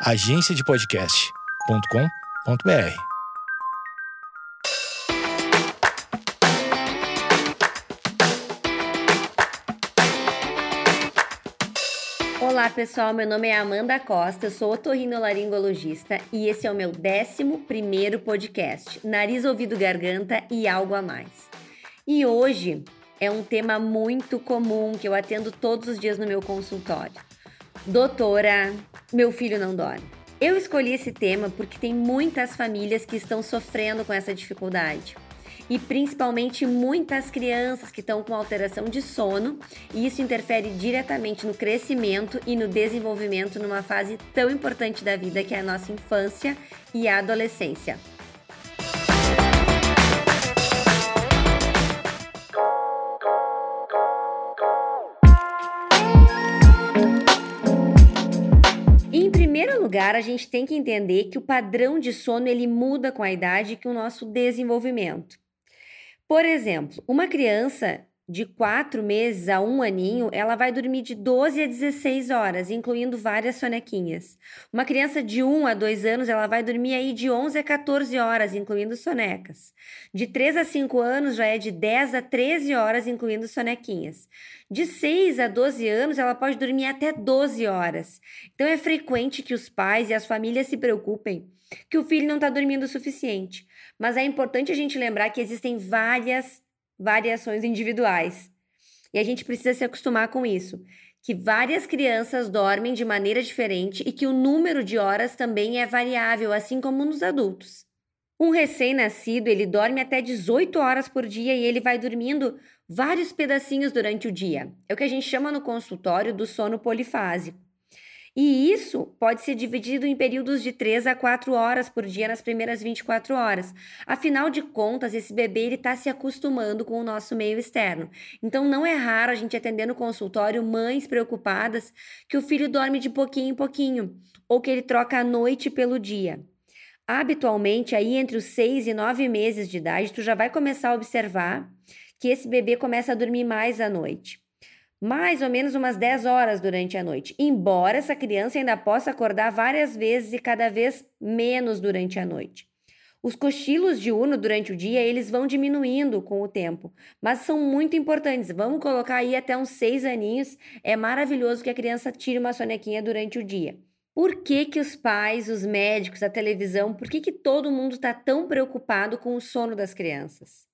agenciadepodcast.com.br. Olá pessoal, meu nome é Amanda Costa, eu sou otorrinolaringologista e esse é o meu 11 primeiro podcast, Nariz, Ouvido, Garganta e Algo a Mais. E hoje é um tema muito comum que eu atendo todos os dias no meu consultório. Doutora, meu filho não dorme. Eu escolhi esse tema porque tem muitas famílias que estão sofrendo com essa dificuldade. E principalmente muitas crianças que estão com alteração de sono, e isso interfere diretamente no crescimento e no desenvolvimento numa fase tão importante da vida que é a nossa infância e a adolescência. Lugar, a gente tem que entender que o padrão de sono ele muda com a idade e com o nosso desenvolvimento. Por exemplo, uma criança de quatro meses a um aninho, ela vai dormir de 12 a 16 horas, incluindo várias sonequinhas. Uma criança de 1 a 2 anos, ela vai dormir aí de 11 a 14 horas, incluindo sonecas. De 3 a 5 anos, já é de 10 a 13 horas, incluindo sonequinhas. De 6 a 12 anos, ela pode dormir até 12 horas. Então, é frequente que os pais e as famílias se preocupem que o filho não está dormindo o suficiente. Mas é importante a gente lembrar que existem várias variações individuais. E a gente precisa se acostumar com isso, que várias crianças dormem de maneira diferente e que o número de horas também é variável, assim como nos adultos. Um recém-nascido, ele dorme até 18 horas por dia e ele vai dormindo vários pedacinhos durante o dia. É o que a gente chama no consultório do sono polifásico. E isso pode ser dividido em períodos de 3 a 4 horas por dia nas primeiras 24 horas. Afinal de contas, esse bebê está se acostumando com o nosso meio externo. Então, não é raro a gente atender no consultório mães preocupadas que o filho dorme de pouquinho em pouquinho ou que ele troca a noite pelo dia. Habitualmente, aí entre os 6 e 9 meses de idade, tu já vai começar a observar que esse bebê começa a dormir mais à noite mais ou menos umas 10 horas durante a noite, embora essa criança ainda possa acordar várias vezes e cada vez menos durante a noite. Os cochilos diurno durante o dia, eles vão diminuindo com o tempo, mas são muito importantes. Vamos colocar aí até uns seis aninhos. É maravilhoso que a criança tire uma sonequinha durante o dia. Por que, que os pais, os médicos, a televisão, por que, que todo mundo está tão preocupado com o sono das crianças?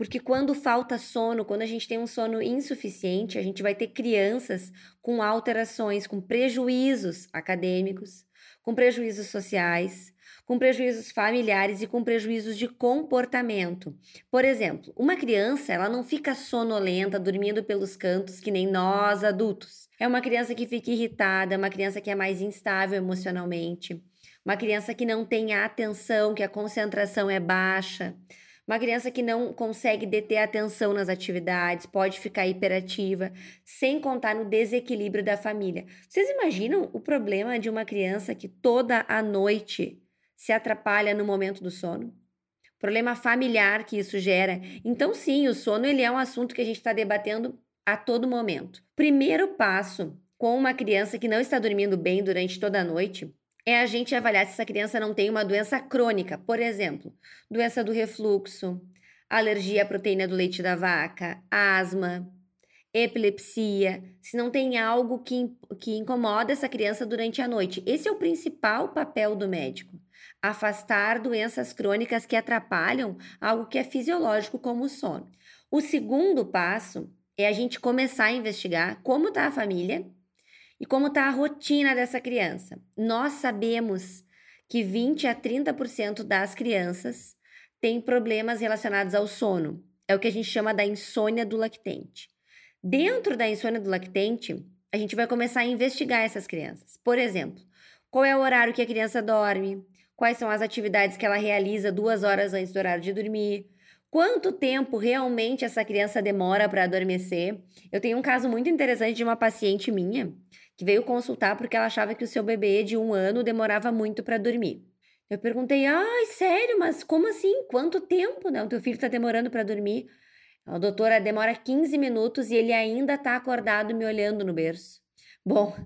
Porque quando falta sono, quando a gente tem um sono insuficiente, a gente vai ter crianças com alterações, com prejuízos acadêmicos, com prejuízos sociais, com prejuízos familiares e com prejuízos de comportamento. Por exemplo, uma criança, ela não fica sonolenta, dormindo pelos cantos que nem nós adultos. É uma criança que fica irritada, é uma criança que é mais instável emocionalmente, uma criança que não tem atenção, que a concentração é baixa. Uma criança que não consegue deter atenção nas atividades, pode ficar hiperativa, sem contar no desequilíbrio da família. Vocês imaginam o problema de uma criança que toda a noite se atrapalha no momento do sono? Problema familiar que isso gera. Então, sim, o sono ele é um assunto que a gente está debatendo a todo momento. Primeiro passo com uma criança que não está dormindo bem durante toda a noite é a gente avaliar se essa criança não tem uma doença crônica, por exemplo, doença do refluxo, alergia à proteína do leite da vaca, asma, epilepsia, se não tem algo que, que incomoda essa criança durante a noite. Esse é o principal papel do médico. Afastar doenças crônicas que atrapalham algo que é fisiológico, como o sono. O segundo passo é a gente começar a investigar como está a família e como está a rotina dessa criança? Nós sabemos que 20 a 30% das crianças têm problemas relacionados ao sono. É o que a gente chama da insônia do lactente. Dentro da insônia do lactente, a gente vai começar a investigar essas crianças. Por exemplo, qual é o horário que a criança dorme? Quais são as atividades que ela realiza duas horas antes do horário de dormir? Quanto tempo realmente essa criança demora para adormecer? Eu tenho um caso muito interessante de uma paciente minha que veio consultar porque ela achava que o seu bebê de um ano demorava muito para dormir. Eu perguntei, ai, sério, mas como assim? Quanto tempo, né? O teu filho está demorando para dormir? A doutora demora 15 minutos e ele ainda está acordado me olhando no berço. Bom,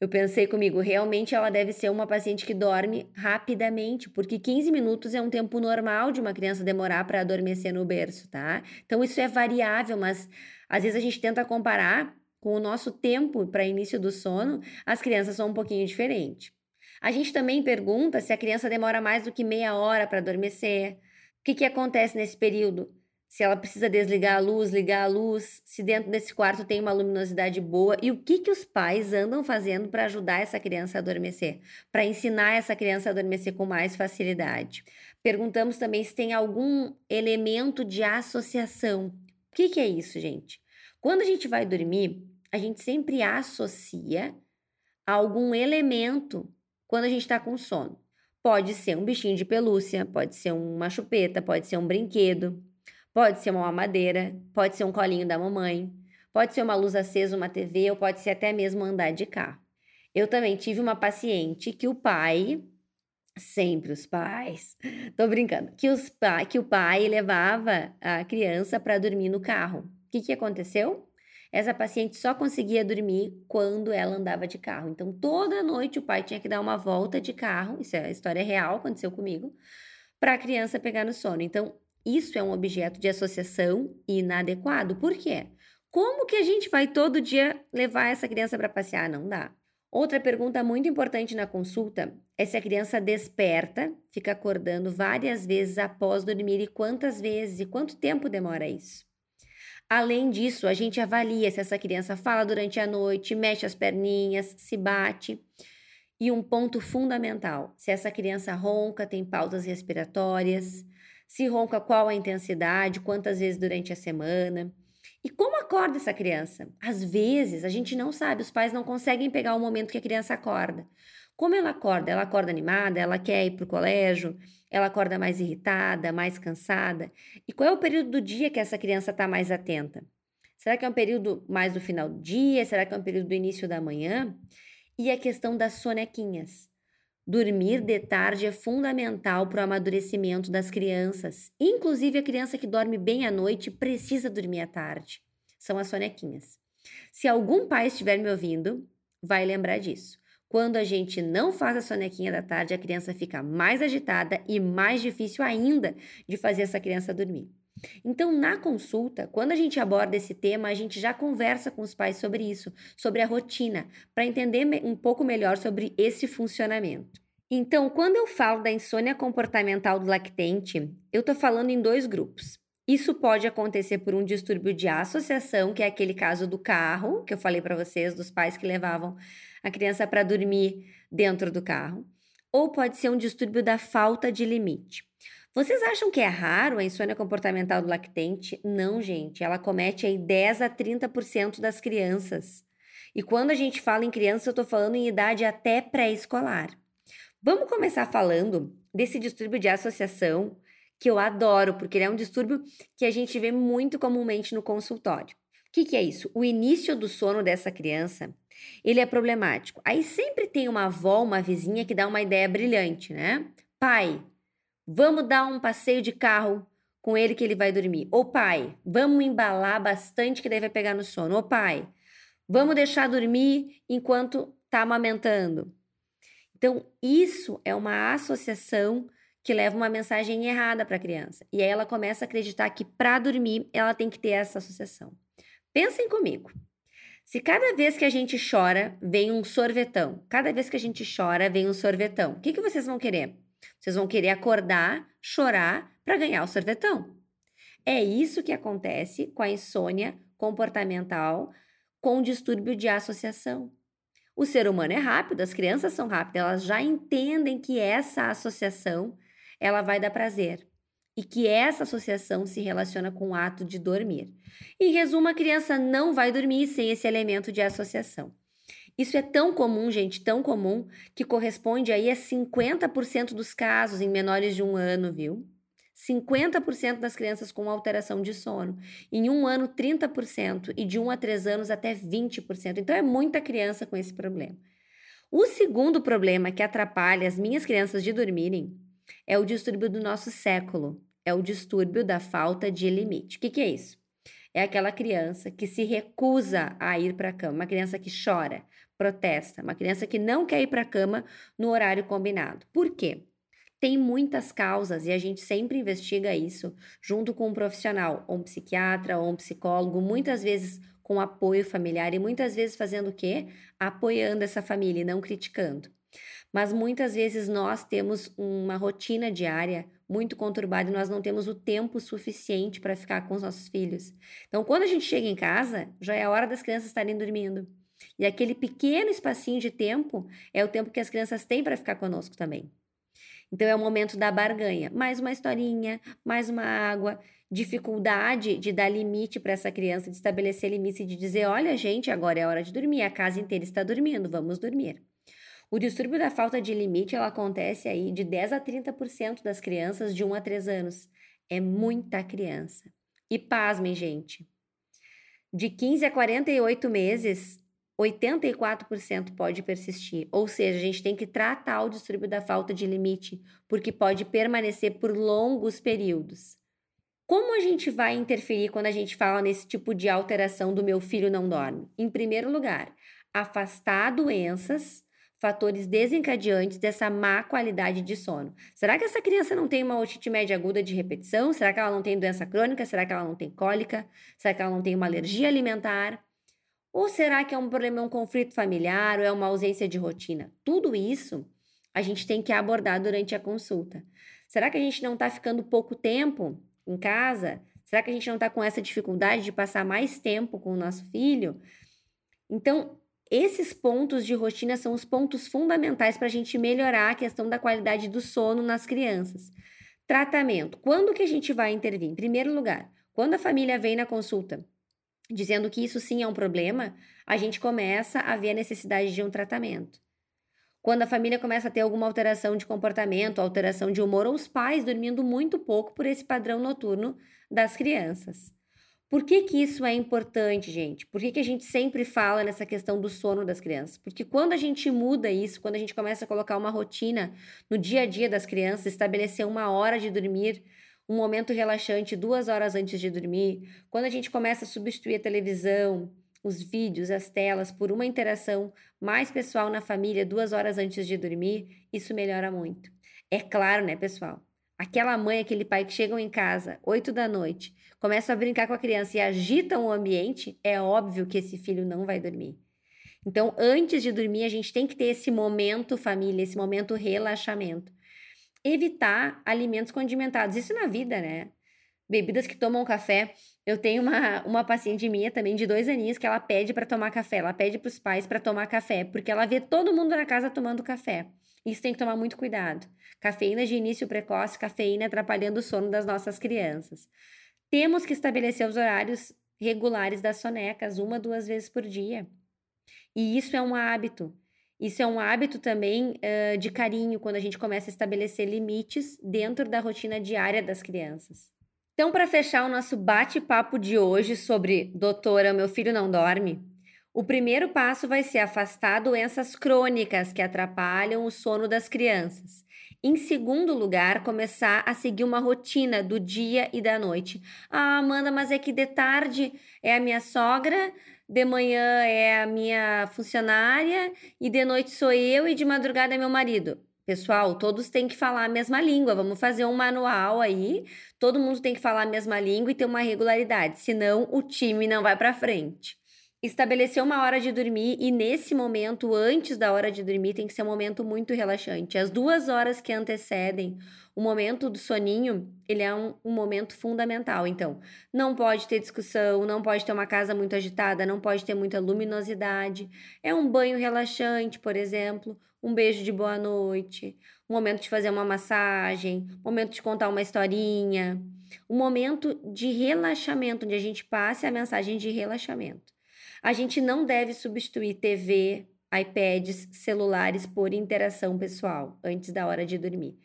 Eu pensei comigo, realmente ela deve ser uma paciente que dorme rapidamente, porque 15 minutos é um tempo normal de uma criança demorar para adormecer no berço, tá? Então isso é variável, mas às vezes a gente tenta comparar com o nosso tempo para início do sono, as crianças são um pouquinho diferentes. A gente também pergunta se a criança demora mais do que meia hora para adormecer. O que, que acontece nesse período? se ela precisa desligar a luz, ligar a luz, se dentro desse quarto tem uma luminosidade boa e o que que os pais andam fazendo para ajudar essa criança a adormecer, para ensinar essa criança a adormecer com mais facilidade. Perguntamos também se tem algum elemento de associação. O que que é isso, gente? Quando a gente vai dormir, a gente sempre associa algum elemento quando a gente está com sono. Pode ser um bichinho de pelúcia, pode ser uma chupeta, pode ser um brinquedo. Pode ser uma mamadeira, pode ser um colinho da mamãe, pode ser uma luz acesa, uma TV ou pode ser até mesmo andar de carro. Eu também tive uma paciente que o pai, sempre os pais, tô brincando, que, os que o pai levava a criança para dormir no carro. O que, que aconteceu? Essa paciente só conseguia dormir quando ela andava de carro. Então, toda noite o pai tinha que dar uma volta de carro, isso é a história real, aconteceu comigo, para a criança pegar no sono. Então, isso é um objeto de associação inadequado. Por quê? Como que a gente vai todo dia levar essa criança para passear? Não dá. Outra pergunta muito importante na consulta é se a criança desperta, fica acordando várias vezes após dormir e quantas vezes e quanto tempo demora isso. Além disso, a gente avalia se essa criança fala durante a noite, mexe as perninhas, se bate. E um ponto fundamental: se essa criança ronca, tem pausas respiratórias, se ronca, qual a intensidade, quantas vezes durante a semana. E como acorda essa criança? Às vezes a gente não sabe, os pais não conseguem pegar o momento que a criança acorda. Como ela acorda? Ela acorda animada, ela quer ir para o colégio, ela acorda mais irritada, mais cansada. E qual é o período do dia que essa criança está mais atenta? Será que é um período mais do final do dia? Será que é um período do início da manhã? E a questão das sonequinhas. Dormir de tarde é fundamental para o amadurecimento das crianças. Inclusive, a criança que dorme bem à noite precisa dormir à tarde. São as sonequinhas. Se algum pai estiver me ouvindo, vai lembrar disso. Quando a gente não faz a sonequinha da tarde, a criança fica mais agitada e mais difícil ainda de fazer essa criança dormir. Então, na consulta, quando a gente aborda esse tema, a gente já conversa com os pais sobre isso, sobre a rotina, para entender um pouco melhor sobre esse funcionamento. Então, quando eu falo da insônia comportamental do lactente, eu estou falando em dois grupos. Isso pode acontecer por um distúrbio de associação, que é aquele caso do carro, que eu falei para vocês, dos pais que levavam a criança para dormir dentro do carro, ou pode ser um distúrbio da falta de limite. Vocês acham que é raro a insônia comportamental do lactente? Não, gente. Ela comete aí 10 a 30% das crianças. E quando a gente fala em criança, eu estou falando em idade até pré-escolar. Vamos começar falando desse distúrbio de associação, que eu adoro, porque ele é um distúrbio que a gente vê muito comumente no consultório. O que, que, é isso? O início do sono dessa criança, ele é problemático. Aí sempre tem uma avó, uma vizinha que dá uma ideia brilhante, né? Pai, Vamos dar um passeio de carro com ele que ele vai dormir. Ô pai, vamos embalar bastante que vai pegar no sono. Ô pai, vamos deixar dormir enquanto tá amamentando. Então, isso é uma associação que leva uma mensagem errada para a criança. E aí ela começa a acreditar que para dormir ela tem que ter essa associação. Pensem comigo. Se cada vez que a gente chora vem um sorvetão, cada vez que a gente chora vem um sorvetão, o que, que vocês vão querer? Vocês vão querer acordar, chorar para ganhar o sorvetão. É isso que acontece com a insônia comportamental com distúrbio de associação. O ser humano é rápido, as crianças são rápidas, elas já entendem que essa associação ela vai dar prazer e que essa associação se relaciona com o ato de dormir. Em resumo, a criança não vai dormir sem esse elemento de associação. Isso é tão comum, gente, tão comum, que corresponde aí a 50% dos casos em menores de um ano, viu? 50% das crianças com alteração de sono. Em um ano, 30%. E de 1 a 3 anos, até 20%. Então, é muita criança com esse problema. O segundo problema que atrapalha as minhas crianças de dormirem é o distúrbio do nosso século. É o distúrbio da falta de limite. O que, que é isso? É aquela criança que se recusa a ir para a cama, uma criança que chora, protesta, uma criança que não quer ir para a cama no horário combinado. Por quê? Tem muitas causas e a gente sempre investiga isso junto com um profissional, ou um psiquiatra, ou um psicólogo, muitas vezes com apoio familiar e muitas vezes fazendo o quê? Apoiando essa família e não criticando. Mas muitas vezes nós temos uma rotina diária muito conturbada e nós não temos o tempo suficiente para ficar com os nossos filhos. Então, quando a gente chega em casa, já é a hora das crianças estarem dormindo. E aquele pequeno espacinho de tempo é o tempo que as crianças têm para ficar conosco também. Então é o momento da barganha. Mais uma historinha, mais uma água, dificuldade de dar limite para essa criança, de estabelecer limite, de dizer: olha, gente, agora é hora de dormir, a casa inteira está dormindo, vamos dormir. O distúrbio da falta de limite ela acontece aí de 10 a 30% das crianças de 1 a 3 anos. É muita criança. E pasmem, gente. De 15 a 48 meses, 84% pode persistir. Ou seja, a gente tem que tratar o distúrbio da falta de limite, porque pode permanecer por longos períodos. Como a gente vai interferir quando a gente fala nesse tipo de alteração do meu filho não dorme? Em primeiro lugar, afastar doenças, fatores desencadeantes dessa má qualidade de sono. Será que essa criança não tem uma otite média aguda de repetição? Será que ela não tem doença crônica? Será que ela não tem cólica? Será que ela não tem uma alergia alimentar? Ou será que é um problema, um conflito familiar ou é uma ausência de rotina? Tudo isso a gente tem que abordar durante a consulta. Será que a gente não está ficando pouco tempo em casa? Será que a gente não está com essa dificuldade de passar mais tempo com o nosso filho? Então, esses pontos de rotina são os pontos fundamentais para a gente melhorar a questão da qualidade do sono nas crianças. Tratamento. Quando que a gente vai intervir? Em primeiro lugar, quando a família vem na consulta dizendo que isso sim é um problema, a gente começa a ver a necessidade de um tratamento. Quando a família começa a ter alguma alteração de comportamento, alteração de humor, ou os pais dormindo muito pouco por esse padrão noturno das crianças. Por que, que isso é importante, gente? Por que, que a gente sempre fala nessa questão do sono das crianças? Porque quando a gente muda isso, quando a gente começa a colocar uma rotina no dia a dia das crianças, estabelecer uma hora de dormir, um momento relaxante duas horas antes de dormir, quando a gente começa a substituir a televisão, os vídeos, as telas por uma interação mais pessoal na família duas horas antes de dormir, isso melhora muito. É claro, né, pessoal? Aquela mãe, aquele pai que chegam em casa, oito da noite, começam a brincar com a criança e agitam o ambiente, é óbvio que esse filho não vai dormir. Então, antes de dormir, a gente tem que ter esse momento família, esse momento relaxamento evitar alimentos condimentados. Isso na vida, né? Bebidas que tomam café. Eu tenho uma, uma paciente minha também de dois aninhos que ela pede para tomar café. Ela pede para os pais para tomar café, porque ela vê todo mundo na casa tomando café. Isso tem que tomar muito cuidado. Cafeína de início precoce, cafeína atrapalhando o sono das nossas crianças. Temos que estabelecer os horários regulares das sonecas, uma, duas vezes por dia. E isso é um hábito. Isso é um hábito também uh, de carinho quando a gente começa a estabelecer limites dentro da rotina diária das crianças. Então, para fechar o nosso bate-papo de hoje sobre Doutora, meu filho não dorme, o primeiro passo vai ser afastar doenças crônicas que atrapalham o sono das crianças. Em segundo lugar, começar a seguir uma rotina do dia e da noite. Ah, Amanda, mas é que de tarde é a minha sogra, de manhã é a minha funcionária e de noite sou eu e de madrugada é meu marido. Pessoal, todos têm que falar a mesma língua. Vamos fazer um manual aí. Todo mundo tem que falar a mesma língua e ter uma regularidade, senão o time não vai para frente. Estabelecer uma hora de dormir e nesse momento, antes da hora de dormir, tem que ser um momento muito relaxante. As duas horas que antecedem o momento do soninho, ele é um, um, momento fundamental. Então, não pode ter discussão, não pode ter uma casa muito agitada, não pode ter muita luminosidade. É um banho relaxante, por exemplo, um beijo de boa noite, um momento de fazer uma massagem, um momento de contar uma historinha, um momento de relaxamento, onde a gente passe a mensagem de relaxamento. A gente não deve substituir TV, iPads, celulares por interação pessoal antes da hora de dormir.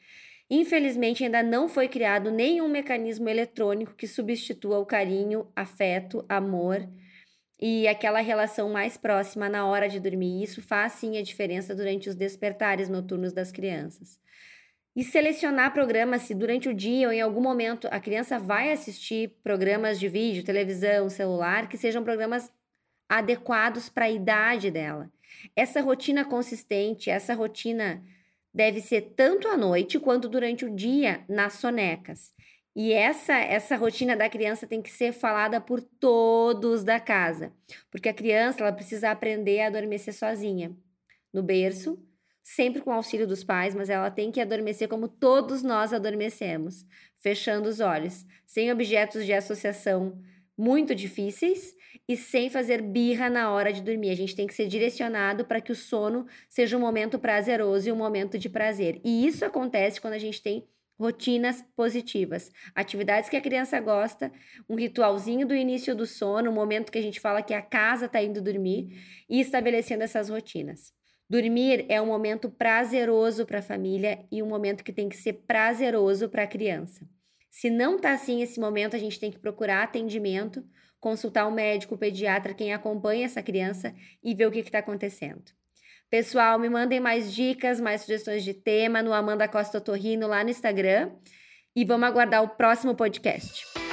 Infelizmente, ainda não foi criado nenhum mecanismo eletrônico que substitua o carinho, afeto, amor e aquela relação mais próxima na hora de dormir. Isso faz sim a diferença durante os despertares noturnos das crianças. E selecionar programas se durante o dia ou em algum momento a criança vai assistir programas de vídeo, televisão, celular, que sejam programas adequados para a idade dela. Essa rotina consistente, essa rotina deve ser tanto à noite quanto durante o dia nas sonecas. E essa essa rotina da criança tem que ser falada por todos da casa, porque a criança ela precisa aprender a adormecer sozinha, no berço, sempre com o auxílio dos pais, mas ela tem que adormecer como todos nós adormecemos, fechando os olhos, sem objetos de associação muito difíceis e sem fazer birra na hora de dormir. A gente tem que ser direcionado para que o sono seja um momento prazeroso e um momento de prazer. E isso acontece quando a gente tem rotinas positivas, atividades que a criança gosta, um ritualzinho do início do sono, um momento que a gente fala que a casa está indo dormir e estabelecendo essas rotinas. Dormir é um momento prazeroso para a família e um momento que tem que ser prazeroso para a criança. Se não está assim esse momento, a gente tem que procurar atendimento, consultar o um médico, o pediatra, quem acompanha essa criança e ver o que está acontecendo. Pessoal, me mandem mais dicas, mais sugestões de tema no Amanda Costa Torrino lá no Instagram. E vamos aguardar o próximo podcast.